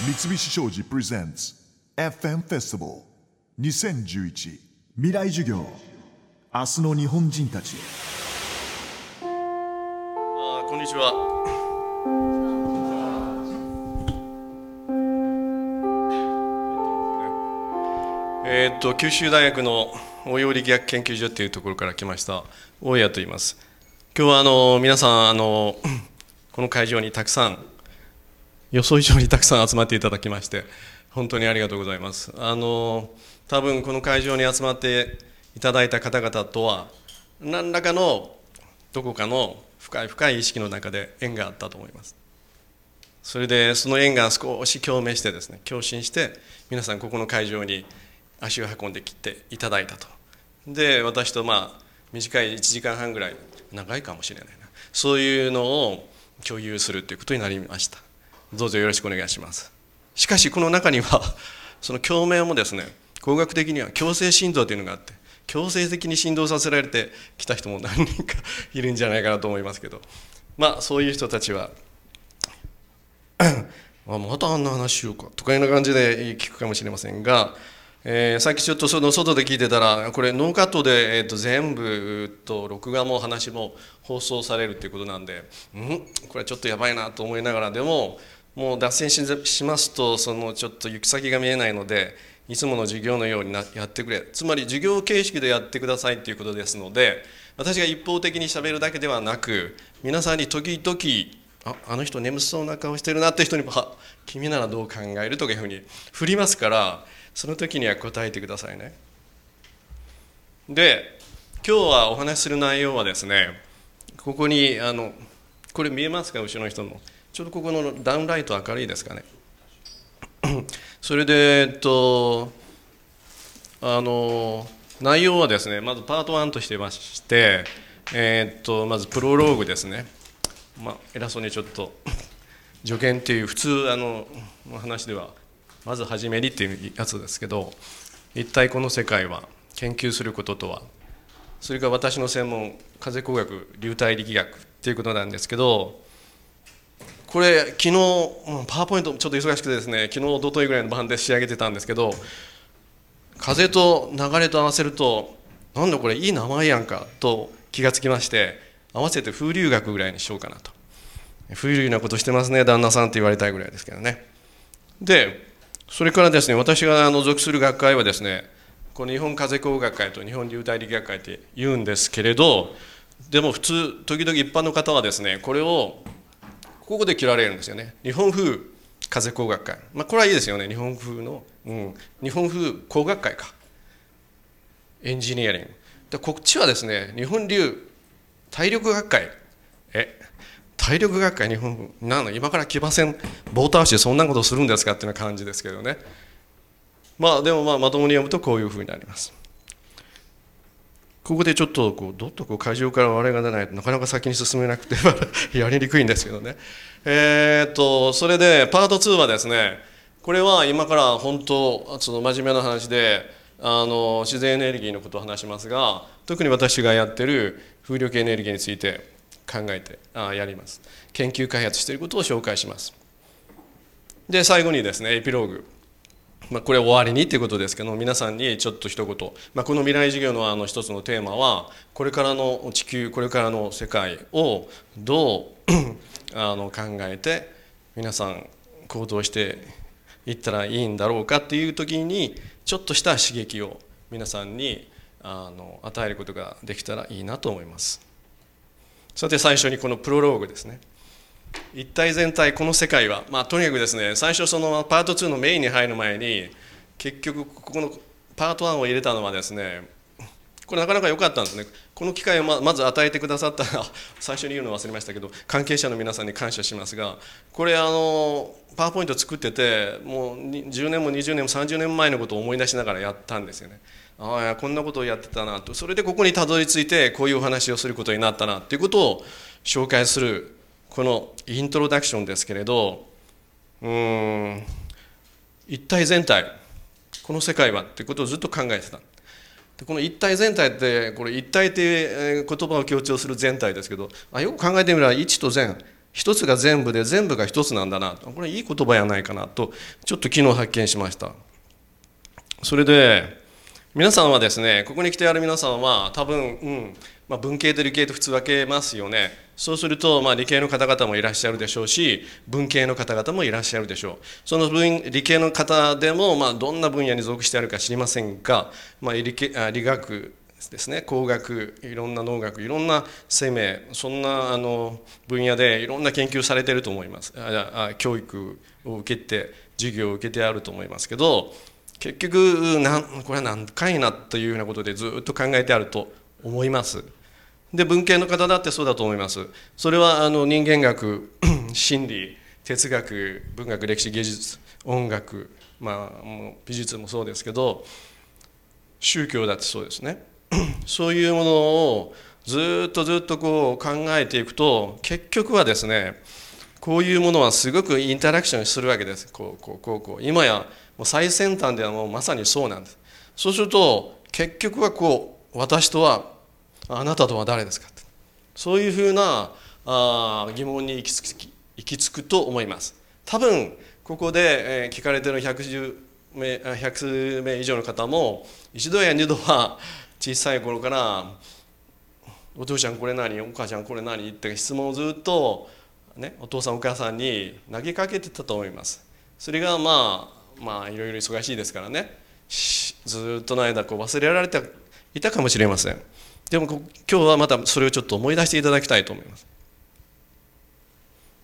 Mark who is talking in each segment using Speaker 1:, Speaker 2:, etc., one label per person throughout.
Speaker 1: 三菱商事プレゼンツ FM フェスティバル2011未来授業明日の日本人たち
Speaker 2: あこんにちは。えっと九州大学の応用力学研究所というところから来ました大谷と言います。今日はあの皆さんあのこの会場にたくさん予想以上にたくさん集まっていただきまして本当にありがとうございます。あの多分この会場に集まっていただいた方々とは何らかのどこかの深い深い意識の中で縁があったと思います。それでその縁が少し共鳴してですね共振して皆さんここの会場に足を運んできていただいたと。で私とまあ短い1時間半ぐらい長いかもしれないな。そういうのを共有するということになりました。どうぞよろしくお願いします。しかしこの中には その共鳴もですね工学的には強制振動というのがあって強制的に振動させられてきた人も何人かいるんじゃないかなと思いますけど。まあそういう人たちは あまたあんな話しようかとかいうような感じで聞くかもしれませんが、えーさっきちょっとその外で聞いてたらこれノーカットで、えー、と全部と録画も話も放送されるということなんでん？これちょっとやばいなと思いながらでももう脱線ししますとそのちょっと行き先が見えないのでいつもの授業のようになやってくれ。つまり授業形式でやってくださいということですので私が一方的にしゃべるだけではなく皆さんに時々ああの人眠そうな顔してるなって人にも君ならどう考えるとかいうふうに振りますからその時には答えてくださいね。で今日はお話しする内容はですねここにあのこれ見えますか？後ろの人の。ちょうどここのダウンライト明るいですかね。それで、えっと、あの内容はですねまずパート1としてまして、えっとまずプロローグですね、まあ、偉そうにちょっと助言っていう普通あの話ではまず初めにっていうやつですけど一体この世界は研究することとはそれから私の専門風工学流体力学っていうことなんですけどこれ昨日パワーポイントちょっと忙しくてですね昨日一昨日ぐらいの晩で仕上げてたんですけど風と流れと合わせるとなんだこれいい名前やんかと気がつきまして合わせて風流学ぐらいにしようかなと。風流なことしてますね旦那さんって言われたいぐらいですけどね。でそれからですね私があの属する学会はですねこの日本風工学会と日本流体力学会って言うんですけれどでも普通時々一般の方はですねこれをここで切られるんですよね。日本風風工学会、まあ、これはいいですよね。日本風の、うん、日本風工学会か。エンジニアリング。でこっちはですね日本流体力学会。え？体力学会日本風。なの？今から騎馬戦棒倒してそんなことするんですかっていうような感じですけどね。まあでもまあまともに読むとこういうふうになります。ここでちょっとこうどっとこう会場から笑いが出ないとなかなか先に進めなくて やりにくいんですけどね。えーっとそれでパート2はですねこれは今から本当その真面目な話であの自然エネルギーのことを話しますが特に私がやってる風力エネルギーについて考えてあやります。研究開発していることを紹介します。で最後にですねエピローグ。まあ、これ終わりにということですけど皆さんにちょっと一言、まあ、この未来授業のあの一つのテーマはこれからの地球これからの世界をどう あの考えて皆さん行動していったらいいんだろうかっていう時にちょっとした刺激を皆さんにあの与えることができたらいいなと思います。さて最初にこのプロローグですね。一体全体この世界は、まあ、とにかくですね最初そのパート2のメインに入る前に結局ここのパート1を入れたのはですねこれなかなか良かったんですね。この機会をまず与えてくださった 最初に言うの忘れましたけど関係者の皆さんに感謝しますがこれあのパワーポイント作っててもう10年も20年も30年前のことを思い出しながらやったんですよね。ああこんなことをやってたなと。それでここにたどり着いてこういうお話をすることになったなということを紹介するこのイントロダクションですけれどうん一体全体この世界はっていうことをずっと考えてた。でこの一体全体ってこれ一体っていう言葉を強調する全体ですけどあよく考えてみれば一と全。一つが全部で全部が一つなんだな。これいい言葉やないかなとちょっと昨日発見しました。それで皆さんはですねここに来てある皆さんは多分、うんまあ、文系と理系と普通分けますよね。そうすると、まあ、理系の方々もいらっしゃるでしょうし文系の方々もいらっしゃるでしょう。その文理系の方でも、まあ、どんな分野に属してあるか知りませんが、まあ、理系あ理学ですね。工学いろんな農学いろんな生命そんなあの分野でいろんな研究されてると思います。あ教育を受けて授業を受けてあると思いますけど結局なんこれは何回なというようなことでずっと考えてあると思います。で文系の方だってそうだと思います。それはあの人間学 心理哲学文学歴史芸術音楽まあ美術もそうですけど宗教だってそうですね。そういうものをずっとずっとこう考えていくと結局はですねこういうものはすごくインタラクションするわけです。こうこうこうこう。今やもう最先端ではもうまさにそうなんです。そうすると結局はこう私とはあなたとは誰ですか？そういうふうなあ疑問に行き着き行き着くと思います。多分ここで、えー、聞かれてる110名100名以上の方も一度や二度は小さい頃から「お父ちゃんこれ何お母ちゃんこれ何?」って質問をずっと、ね、お父さんお母さんに投げかけてたと思います。それがまあまあいろいろ忙しいですからね。ずっとの間こう忘れられていたかもしれません。でも今日はまたそれをちょっと思い出していただきたいと思います。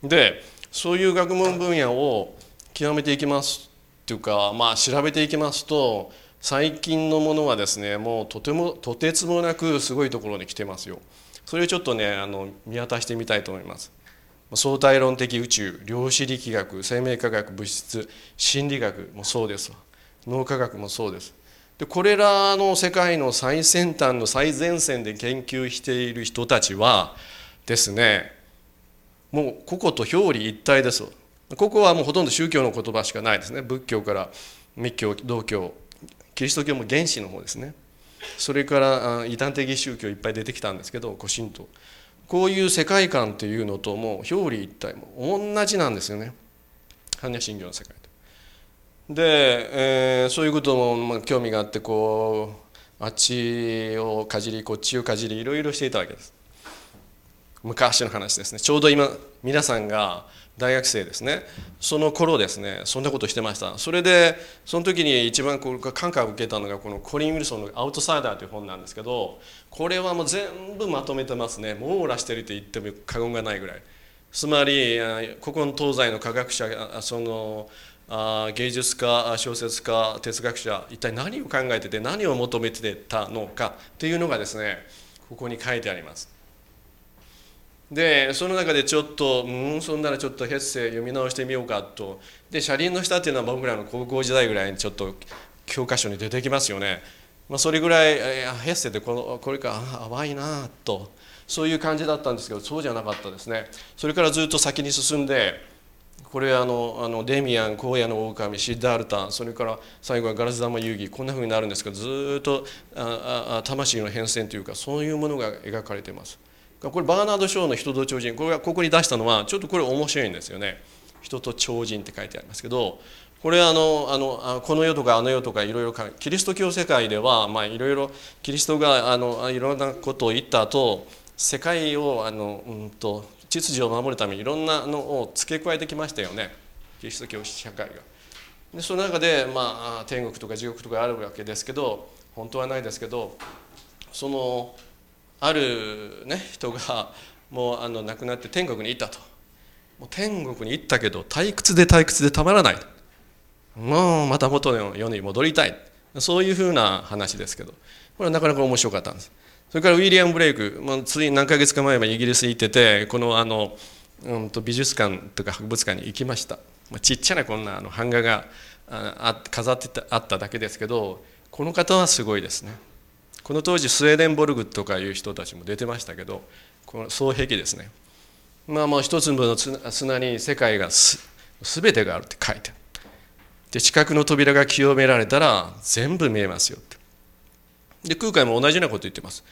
Speaker 2: でそういう学問分野を極めていきますっていうかまあ調べていきますと最近のものはですねもうとてもとてつもなくすごいところに来てますよ。それをちょっとねあの見渡してみたいと思います。相対論的宇宙量子力学生命科学物質心理学もそうです脳科学もそうです。でこれらの世界の最先端の最前線で研究している人たちはですねもうここと表裏一体ですここはもうほとんど宗教の言葉しかないですね。仏教から密教道教キリスト教も原始の方ですね。それから異端的宗教いっぱい出てきたんですけど古神道こういう世界観というのともう表裏一体も同じなんですよね。般若心経の世界。で、えー、そういうことも、まあ、興味があってこうあっちをかじりこっちをかじりいろいろしていたわけです。昔の話ですね。ちょうど今皆さんが大学生ですね。その頃ですねそんなことしてました。それでその時に一番こう感化を受けたのがこのコリン・ウィルソンの「アウトサイダー」という本なんですけどこれはもう全部まとめてますね。網羅してると言っても過言がないぐらい。つまりここの東西の科学者そのあ芸術家小説家哲学者一体何を考えてて何を求めてたのかっていうのがですねここに書いてあります。でその中でちょっとうんそんならちょっとヘッセ読み直してみようかと。で車輪の下っていうのは僕らの高校時代ぐらいにちょっと教科書に出てきますよね、まあ、それぐらいヘッセってこのこれか淡いなと。そういう感じだったんですけどそうじゃなかったですね。それからずっと先に進んでこれあのあのデミアン荒野の狼シッダールタそれから最後はガラス玉遊戯こんなふうになるんですけどずっとああ魂の変遷というかそういうものが描かれています。これバーナード・ショーの人と超人これはここに出したのはちょっとこれ面白いんですよね人と超人って書いてありますけどこれあのあのこの世とかあの世とかいろいろキリスト教世界ではまあいろいろキリストがあのいろんなことを言った後世界をあの、うんと、秩序を守るためにいろんなのを付け加えてきましたよね。キリスト教社会が。でその中で、まあ、天国とか地獄とかあるわけですけど本当はないですけどそのある、ね、人がもうあの亡くなって天国に行ったと。もう天国に行ったけど退屈で退屈でたまらない。もうまた元の世に戻りたい。そういうふうな話ですけど。これはなかなか面白かったんです。それからウィリアム・ブレイク、まあ、つい何ヶ月か前はイギリスに行っててこのあの、うん、と美術館とか博物館に行きました、まあ、ちっちゃなこんなあの版画があ飾ってあっただけですけどこの方はすごいですね。この当時スウェーデンボルグとかいう人たちも出てましたけどこの双璧ですね。まあもう一粒の砂に世界がす全てがあるって書いてで近くの扉が清められたら全部見えますよって。で空海も同じようなこと言ってます。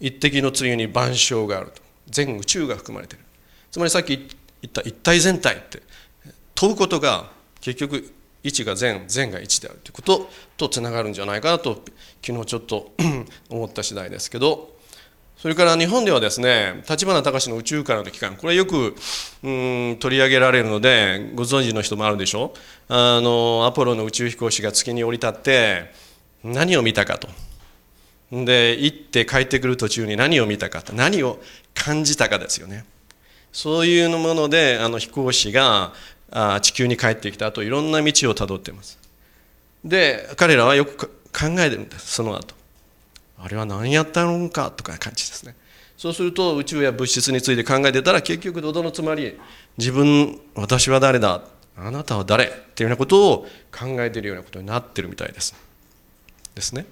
Speaker 2: 一滴の梅雨に万象があると。全宇宙が含まれている。つまりさっき一体一体全体って問うことが結局1が善善が1であるということとつながるんじゃないかなと昨日ちょっと 思った次第ですけど。それから日本ではですね立花隆の宇宙からの期間これよくうん取り上げられるのでご存知の人もあるでしょあのアポロの宇宙飛行士が月に降り立って何を見たかと。で行って帰ってくる途中に何を見たか何を感じたかですよね。そういうものであの飛行士があ地球に帰ってきた後いろんな道をたどっています。で彼らはよく考えてるんですその後。あれは何やったのかとか感じですね。そうすると宇宙や物質について考えてたら結局どのつまり自分私は誰だあなたは誰っていうようなことを考えているようなことになってるみたいです。ですね。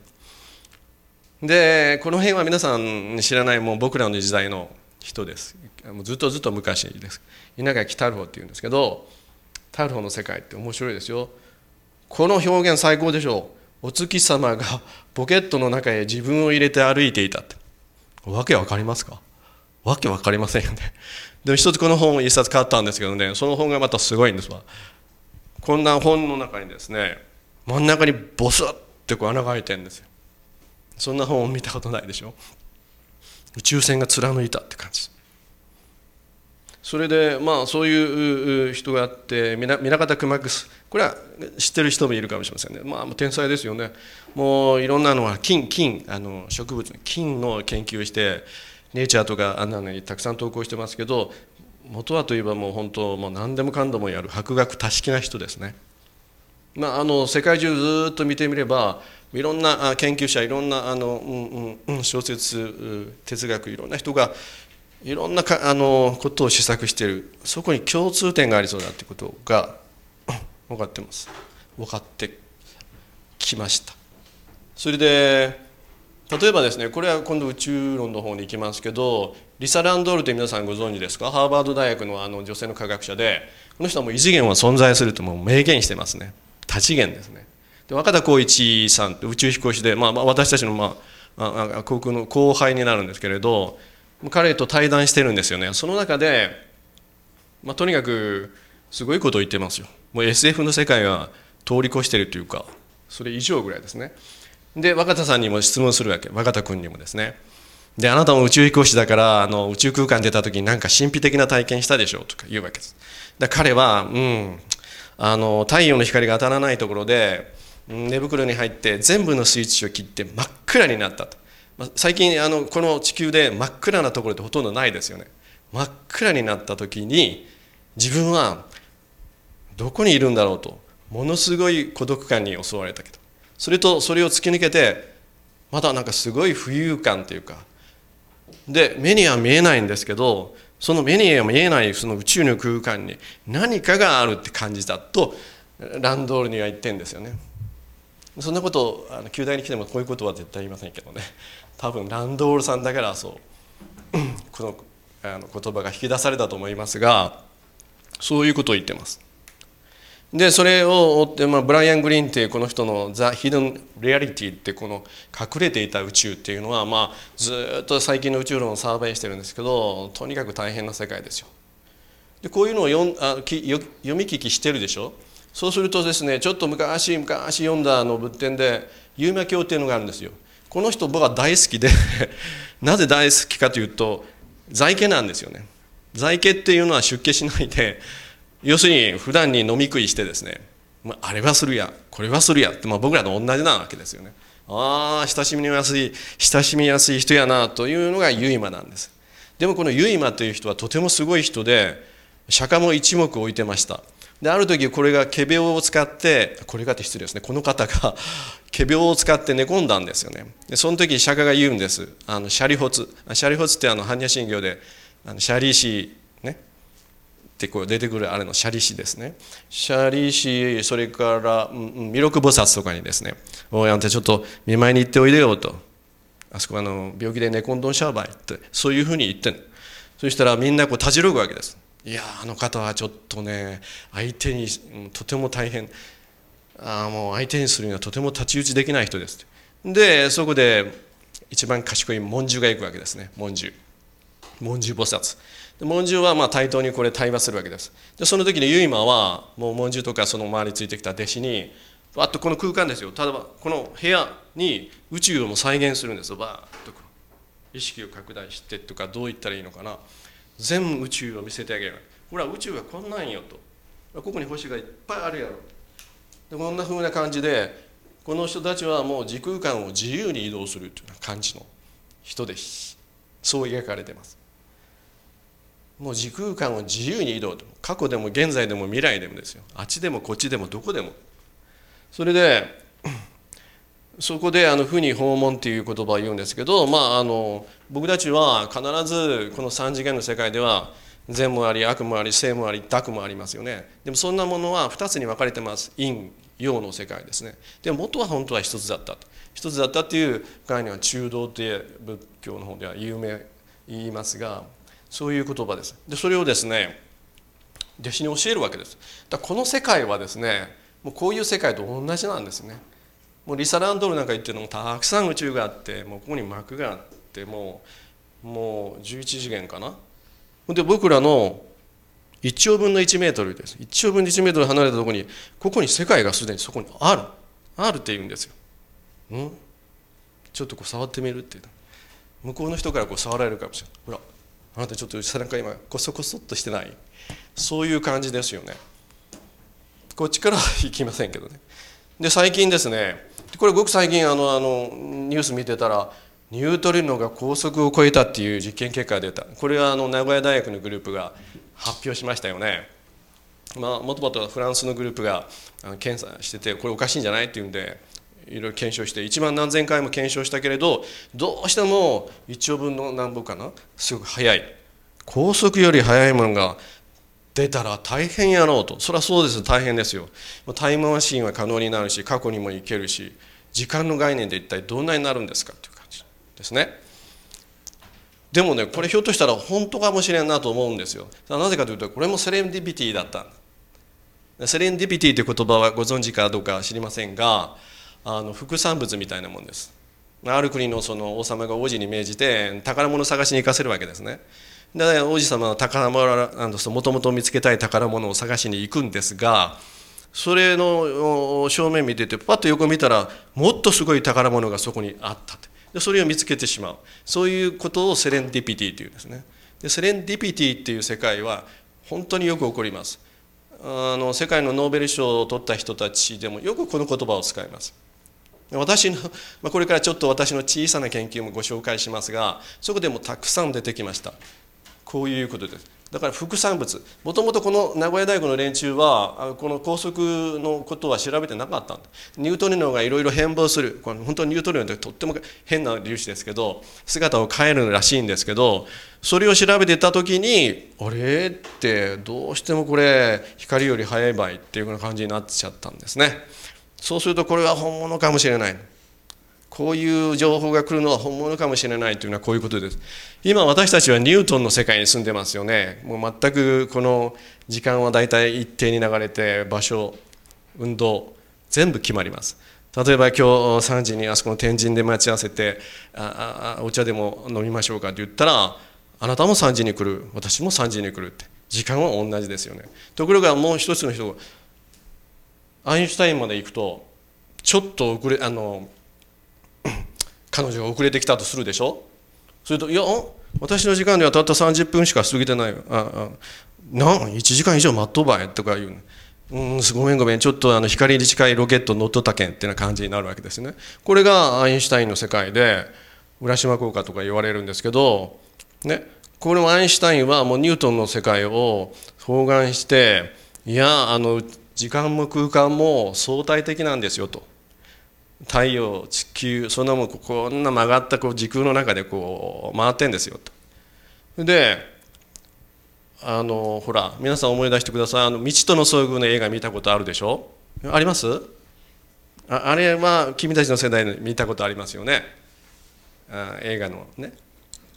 Speaker 2: でこの辺は皆さん知らないもう僕らの時代の人です。もうずっとずっと昔です。稲垣太郎っていうんですけど太郎の世界って面白いですよ。この表現最高でしょう。お月様がポケットの中へ自分を入れて歩いていたって。わけわかりますか？わけわかりませんよね。でも一つこの本一冊買ったんですけどねその本がまたすごいんですわ。こんな本の中にですね真ん中にボスってこう穴が開いてるんですよ。そんな本を見たことないでしょ。宇宙船が貫いたって感じ。それでまあそういう人があって南方熊楠これは知ってる人もいるかもしれませんね。まあ天才ですよね。もういろんなのは金金あの植物の金の研究してネイチャーとかあんなのにたくさん投稿してますけど元はといえばもう本当もう何でもかんでもやる博学多識な人ですね。まあ、あの世界中ずっと見てみればいろんな研究者いろんなあの、うんうん、小説哲学いろんな人がいろんなかあのことを試作している。そこに共通点がありそうだということが 分かってます。分かってきました。それで例えばですねこれは今度宇宙論の方に行きますけどリサ・ランドールって皆さんご存知ですか？ハーバード大学のあの女性の科学者でこの人はもう異次元は存在するともう明言してますね。多次元ですね。で若田光一さんって宇宙飛行士で、まあ、まあ私たちの、まあ、あ航空の後輩になるんですけれど彼と対談してるんですよね。その中で、まあ、とにかくすごいことを言ってますよ。もう SF の世界が通り越してるというかそれ以上ぐらいですね。で若田さんにも質問するわけ。若田君にもですね。であなたも宇宙飛行士だからあの宇宙空間出た時に何か神秘的な体験したでしょうとか言うわけです。で彼はうんあの太陽の光が当たらないところで寝袋に入って全部のスイッチを切って真っ暗になったと。最近あのこの地球で真っ暗なところってほとんどないですよね。真っ暗になった時に自分はどこにいるんだろうとものすごい孤独感に襲われたけど。それとそれを突き抜けてまたなんかすごい浮遊感というか。で目には見えないんですけどその目に見えないその宇宙の空間に何かがあるって感じたとランドールには言ってんですよね。そんなことあの旧大に来てもこういうことは絶対言いませんけどね。多分ランドールさんだからそうこのあの言葉が引き出されたと思いますがそういうことを言ってます。でそれを追って、まあ、ブライアン・グリーンっていうこの人の「ザ・ヒドン・リアリティ」ってこの隠れていた宇宙っていうのは、まあ、ずっと最近の宇宙論をサーベイしてるんですけどとにかく大変な世界ですよ。でこういうのを読あき読み聞きしてるでしょ？そうするとですねちょっと昔昔読んだあの仏典で「有名経」っていうのがあるんですよ。この人僕は大好きで なぜ大好きかというと在家なんですよね。在家っていうのは出家しないで要するに普段に飲み食いしてですねあれはするやこれはするやって、まあ、僕らと同じなわけですよね。ああ親しみやすい親しみやすい人やなというのが結馬なんです。でもこの結馬という人はとてもすごい人で釈迦も一目置いてました。である時これが仮病を使ってこれがって失礼ですね。この方が 仮病を使って寝込んだんですよね。でその時釈迦が言うんです。あのシャリホツ。シャリホツってあの般若心経であのシャリシねってこう出てくるあれのシャリシですね。シャリシそれから、うん、弥勒菩薩とかにですね「おいあんたちょっと見舞いに行っておいでよ」と「あそこあの病気で寝込んどんしゃばい」ってそういうふうに言ってんそしたらみんなこうたじろぐわけですいやあの方はちょっとね相手にうんとても大変あもう相手にするにはとても太刀打ちできない人ですでそこで一番賢い文殊が行くわけですね文殊。文殊菩薩。で文獣はまあ対等にこれ対話するわけです。でその時にユイマはもう文獣とかその周りについてきた弟子にわっとこの空間ですよ。例えばこの部屋に宇宙をも再現するんですよ。バーッと意識を拡大してとかどう言ったらいいのかな。全宇宙を見せてあげる。ほら宇宙はこんなんよと。ここに星がいっぱいあるやろ。でこんなふうな感じでこの人たちはもう時空間を自由に移動するというような感じの人です。そう描かれてます。もう時空間を自由に移動と。過去でも現在でも未来でもですよ。あっちでもこっちでもどこでも。それでそこであの「負に訪問」っていう言葉を言うんですけど、まあ、あの僕たちは必ずこの3次元の世界では善もあり悪もあり正もあり悪もありますよね。でもそんなものは2つに分かれてます。陰陽の世界ですね。でも元は本当は一つだった一つだったっていう概念は中道って仏教の方では有名言いますがそういう言葉です。でそれをですね弟子に教えるわけです。だこの世界はですねもうこういう世界と同じなんですね。もうリサ・ランドールなんか言ってるのもたくさん宇宙があってもうここに膜があってもうもう11次元かな。で僕らの1兆分の1メートルです。1兆分の1メートル離れたところにここに世界がすでにそこにある。あるって言うんですよ、うん、ちょっとこう触ってみるっていう向こうの人からこう触られるかもしれない。ほら。あなたちょっと背中今コソコソっとしてない？そういう感じですよね。こっちからは行きませんけどね。で最近ですねこれごく最近あのあのニュース見てたらニュートリノが高速を超えたっていう実験結果が出た。これはあの名古屋大学のグループが発表しましたよね。まあもともとフランスのグループが検査しててこれおかしいんじゃないっていうんでいろいろ検証して1万何千回も検証したけれどどうしても1兆分の何歩かな？すごく速い。高速より速いものが出たら大変やろうと。それはそうです大変ですよ。タイムマシンは可能になるし過去にも行けるし時間の概念で一体どんなになるんですかという感じですね。でもねこれひょっとしたら本当かもしれんなと思うんですよ。なぜかというとこれもセレンディピティだった。セレンディピティという言葉はご存知かどうか知りませんがあの副産物みたいなもんです。ある国のその王様が王子に命じて宝物を探しに行かせるわけですね。で王子様は宝物なんですもともと見つけたい宝物を探しに行くんですがそれの正面見ててパッと横見たらもっとすごい宝物がそこにあったでそれを見つけてしまう。そういうことをセレンディピティというんですね。でセレンディピティっていう世界は本当によく起こります。あの世界のノーベル賞を取った人たちでもよくこの言葉を使います。私の、まあ、これからちょっと私の小さな研究もご紹介しますがそこでもたくさん出てきました。こういうことです。だから副産物。もともとこの名古屋大学の連中はこの高速のことは調べてなかった。んだニュートリノがいろいろ変貌する。これ本当にニュートリノってとっても変な粒子ですけど姿を変えるらしいんですけどそれを調べてた時にあれってどうしてもこれ光より速い場合っていうような感じになっちゃったんですね。そうするとこれは本物かもしれない。こういう情報が来るのは本物かもしれないというのはこういうことです。今私たちはニュートンの世界に住んでますよね。もう全くこの時間は大体一定に流れて場所運動全部決まります。例えば今日3時にあそこの天神で待ち合わせてああお茶でも飲みましょうかって言ったらあなたも3時に来る。私も3時に来るって。時間は同じですよね。ところがもう一つの人がアインシュタインまで行くとちょっと遅れあの 彼女が遅れてきたとするでしょ？それと「いや私の時間ではたった30分しか過ぎてないよ。ああなん1時間以上待っとばい」とか言ううんごめんごめん。ちょっとあの光に近いロケット乗っとったけんってな感じになるわけですね。これがアインシュタインの世界で浦島効果とか言われるんですけどねこれもアインシュタインはもうニュートンの世界を包含していやあの時間も空間も相対的なんですよと。太陽地球そんなもんこんな曲がったこう時空の中でこう回ってんですよと。であのほら皆さん思い出してください。あの未知との遭遇の映画見たことあるでしょ？あります？ああれは君たちの世代で見たことありますよね。あ映画のね。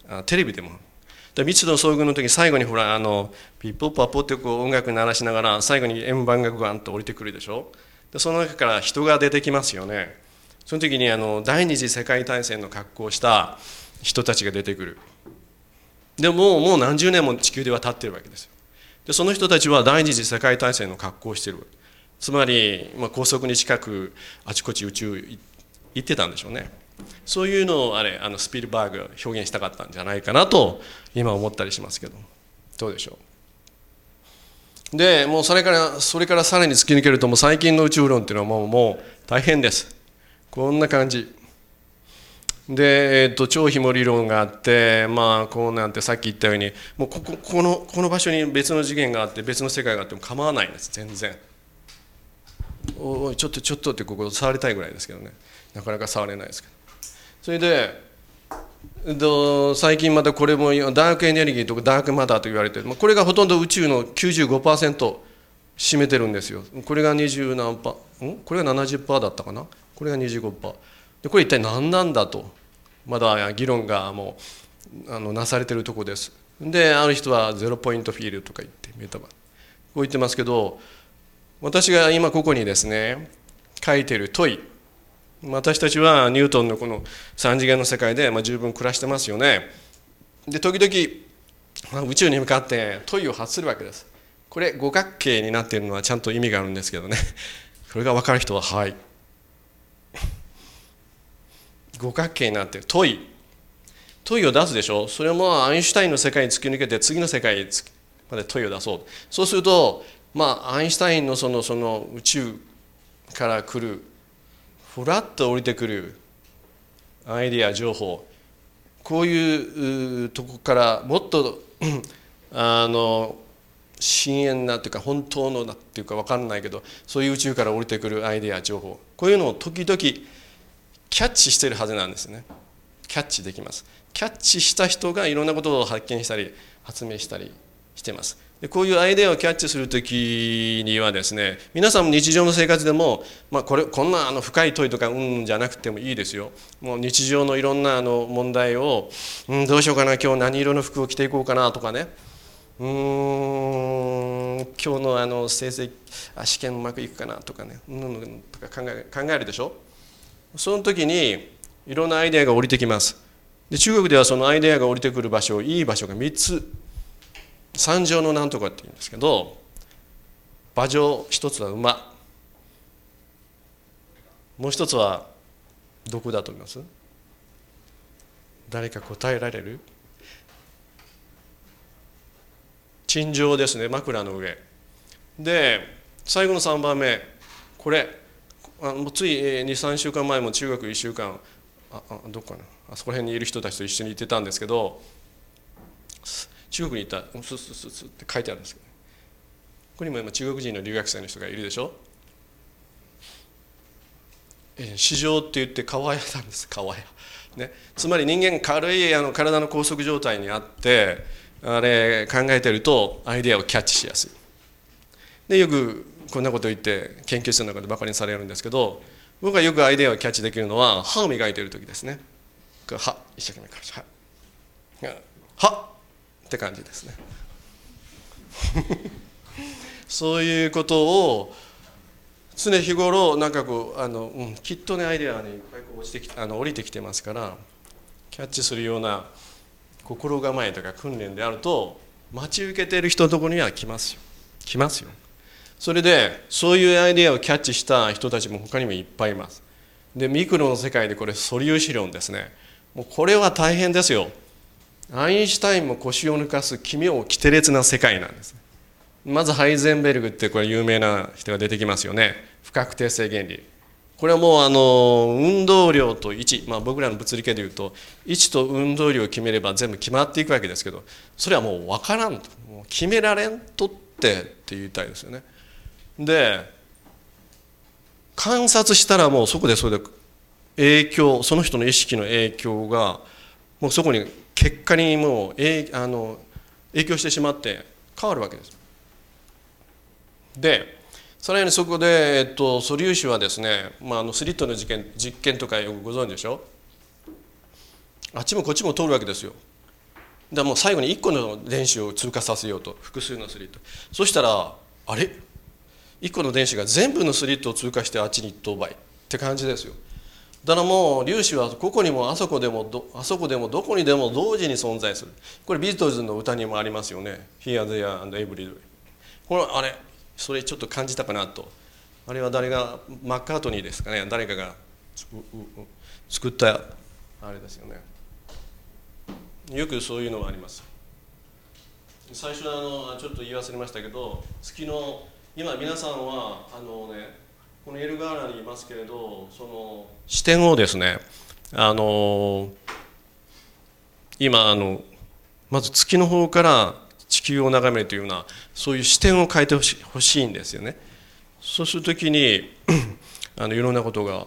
Speaker 2: あテレビでも。で未知との遭遇の時最後にほらあのピッポッパポってこう音楽鳴らしながら最後に円盤がガンと降りてくるでしょ？でその中から人が出てきますよね。その時にあの第二次世界大戦の格好をした人たちが出てくる。でもうもう何十年も地球では経ってるわけですよ。でその人たちは第二次世界大戦の格好をしてるつまり、まあ、高速に近くあちこち宇宙行ってたんでしょうね。そういうのをあれあのスピルバーグ表現したかったんじゃないかなと今思ったりしますけど。どうでしょう？でもうそれからそれからさらに突き抜けるともう最近の宇宙論っていうのはもうもう大変です。こんな感じ。で、えーと、超ひも理論があって、まあ、こうなんてさっき言ったようにもうこここのこの場所に別の次元があって別の世界があっても構わないんです全然。おいちょっとちょっとってここ触りたいぐらいですけどね。なかなか触れないですけど。それで最近またこれもダークエネルギーとかダークマターと言われてる。これがほとんど宇宙の95%占めてるんですよ。これが20何パん？これが70%だったかな？これが25%でこれ一体何なんだと。まだ議論がもうあのなされてるとこです。である人はゼロポイントフィールとか言ってメタバこう言ってますけど私が今ここにですね書いてる問い。私たちはニュートンのこの3次元の世界でまあ十分暮らしてますよね。で時々宇宙に向かって問いを発するわけです。これ五角形になっているのはちゃんと意味があるんですけどね。それが分かる人ははい。五角形になってる。問い。問いを出すでしょ？それもアインシュタインの世界に突き抜けて次の世界まで問いを出そう。そうするとまあアインシュタインのそのその宇宙から来るふらっと降りてくるアイデア情報。こういうとこからもっと あの深淵なというか本当のだっていうか分かんないけどそういう宇宙から降りてくるアイデア情報。こういうのを時々キャッチしてるはずなんですね。キャッチできます。キャッチした人がいろんなことを発見したり発明したりしてます。でこういうアイデアをキャッチする時にはですね皆さんも日常の生活でも、まあ、これこんなあの深い問いとかうんじゃなくてもいいですよ。もう日常のいろんなあの問題を、うん、どうしようかな今日何色の服を着ていこうかなとかね。うーん今日のあの成績あ試験うまくいくかなとかね。うんとか考え考えるでしょ。その時にいろんなアイデアが降りてきます。で中国ではそのアイデアが降りてくる場所いい場所が3つ。三条のなんとかって言うんですけど馬上一つは馬。もう一つはどこだと思います？誰か答えられる？陳情ですね枕の上。で最後の3番目。これあもうつい23週間前も中学1週間ああどこかな？あそこら辺にいる人たちと一緒に行ってたんですけど中国に行ったススススって書いてあるんですけど。ここにも今中国人の留学生の人がいるでしょ？市場って言って川屋なんです。川屋、ね、つまり人間軽いあの体の拘束状態にあってあれ考えてるとアイデアをキャッチしやすい。でよくこんなこと言って研究室の中でバカにされるんですけど僕がよくアイデアをキャッチできるのは歯を磨いてる時ですね。歯一生懸命から歯。歯。って感じですね。そういうことを常日頃なんかこうあの、うん、きっとねアイデアにいっぱいこう落ちてきあの降りてきてますからキャッチするような心構えとか訓練であると待ち受けている人のところには来ますよ。来ますよ。それでそういうアイデアをキャッチした人たちも他にもいっぱいいます。でミクロの世界でこれ素粒子論ですね。もうこれは大変ですよ。アインシュタインも腰を抜かす奇妙奇天烈な世界なんです。まずハイゼンベルグってこれ有名な人が出てきますよね。不確定性原理。これはもうあの運動量と位置、まあ、僕らの物理系でいうと位置と運動量を決めれば全部決まっていくわけですけどそれはもう分からんと。もう決められんとってって言いたいですよね。で観察したらもうそこでそれで影響その人の意識の影響がもうそこに結果にもうあの影響してしまって変わるわけです。でさらにそこで、えっと、素粒子はですね、まあ、あのスリットの実験実験とかよくご存知でしょ？あっちもこっちも通るわけですよ。でもう最後に1個の電子を通過させようと。複数のスリット。そしたらあれ？1個の電子が全部のスリットを通過してあっちに1等倍って感じですよ。だからもう粒子はここにもあそこでもあそこでもどこにでも同時に存在する。これビートルズの歌にもありますよね「Here, There and Everywhere」これあれそれちょっと感じたかなと。あれは誰がマッカートニーですかね。誰かが作ったあれですよね。よくそういうのがあります。最初はあのちょっと言い忘れましたけど月の今皆さんはあのねこのエルガーラにいますけれどその視点をですね。あの今あのまず月の方から地球を眺めるというようなそういう視点を変えてほしいんですよね。そうするときに あのいろんなことが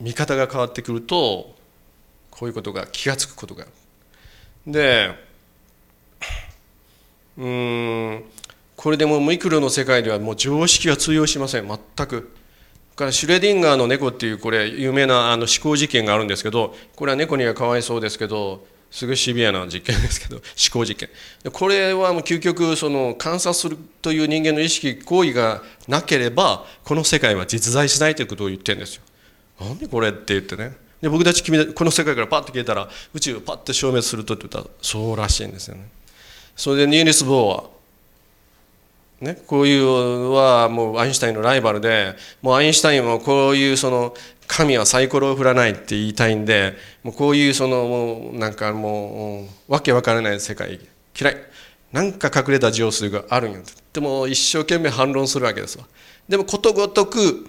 Speaker 2: 見方が変わってくるとこういうことが気が付くことが。あるでうんこれでもうミクロの世界ではもう常識は通用しません。全く。からシュレディンガーの猫っていうこれ有名なあの思考実験があるんですけどこれは猫にはかわいそうですけどすごいシビアな実験ですけど 思考実験。これはもう究極その観察するという人間の意識行為がなければこの世界は実在しないということを言ってるんですよ。何これって言ってね。で僕たち君この世界からパッと消えたら宇宙をパッと消滅するとって言ったらそうらしいんですよね。それでニーリス・ボーはね、こういうはもうアインシュタインのライバルでもうアインシュタインもこういうその神はサイコロを振らないって言いたいんでもうこういうそのもうなんかもうわけわからない世界嫌い。なんか隠れた情数があるんよでも一生懸命反論するわけですわ。でもことごとく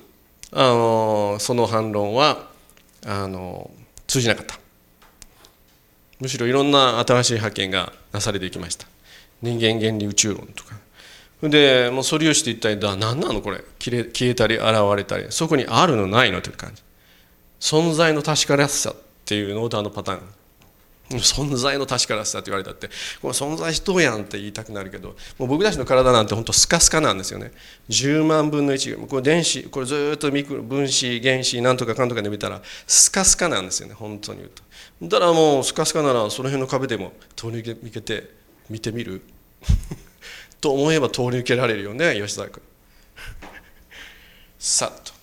Speaker 2: あのその反論はあの通じなかった。むしろいろんな新しい発見がなされていきました。人間原理宇宙論とか。でもうそれをして一体何なのこれ？消えたり現れたり。そこにあるのないのという感じ。存在の確からしさっていうノーダーのパターン。存在の確からしさって言われたって。これ存在しとうやんって言いたくなるけどもう僕たちの体なんて本当スカスカなんですよね。10万分の1これ電子これずっとミクロ分子原子なんとかかんとかで見たらスカスカなんですよね。本当に言うと。だからもうスカスカならその辺の壁でも通り抜けて見てみる？と思えば通り抜けられるよね吉沢君。さっと。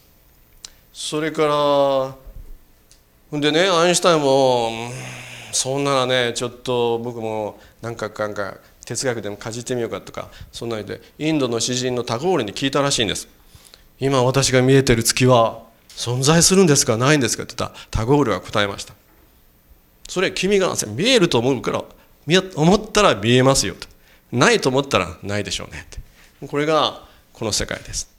Speaker 2: それからでねアインシュタインもそんならねちょっと僕も何かかんか哲学でもかじってみようかとかそんなでインドの詩人のタゴールに聞いたらしいんです。今私が見えてる月は存在するんですかないんですかって言ったらタゴールは答えました。それ君が見えると思うから思ったら見えますよとないと思ったらないでしょうねって。これがこの世界です。